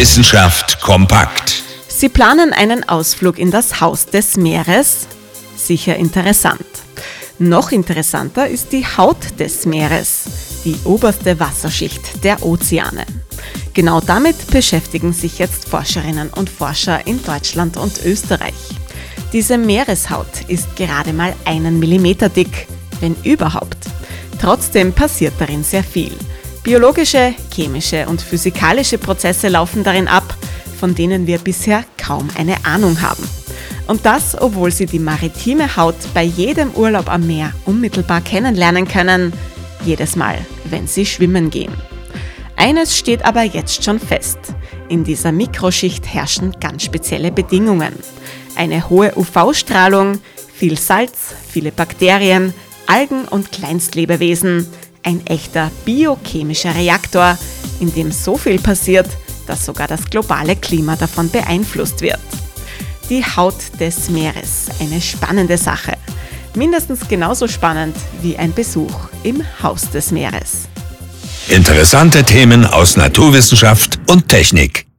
Wissenschaft kompakt. Sie planen einen Ausflug in das Haus des Meeres? Sicher interessant. Noch interessanter ist die Haut des Meeres, die oberste Wasserschicht der Ozeane. Genau damit beschäftigen sich jetzt Forscherinnen und Forscher in Deutschland und Österreich. Diese Meereshaut ist gerade mal einen Millimeter dick, wenn überhaupt. Trotzdem passiert darin sehr viel. Biologische, chemische und physikalische Prozesse laufen darin ab, von denen wir bisher kaum eine Ahnung haben. Und das, obwohl Sie die maritime Haut bei jedem Urlaub am Meer unmittelbar kennenlernen können, jedes Mal, wenn Sie schwimmen gehen. Eines steht aber jetzt schon fest. In dieser Mikroschicht herrschen ganz spezielle Bedingungen. Eine hohe UV-Strahlung, viel Salz, viele Bakterien, Algen und Kleinstlebewesen, ein echter biochemischer Reaktor, in dem so viel passiert, dass sogar das globale Klima davon beeinflusst wird. Die Haut des Meeres, eine spannende Sache. Mindestens genauso spannend wie ein Besuch im Haus des Meeres. Interessante Themen aus Naturwissenschaft und Technik.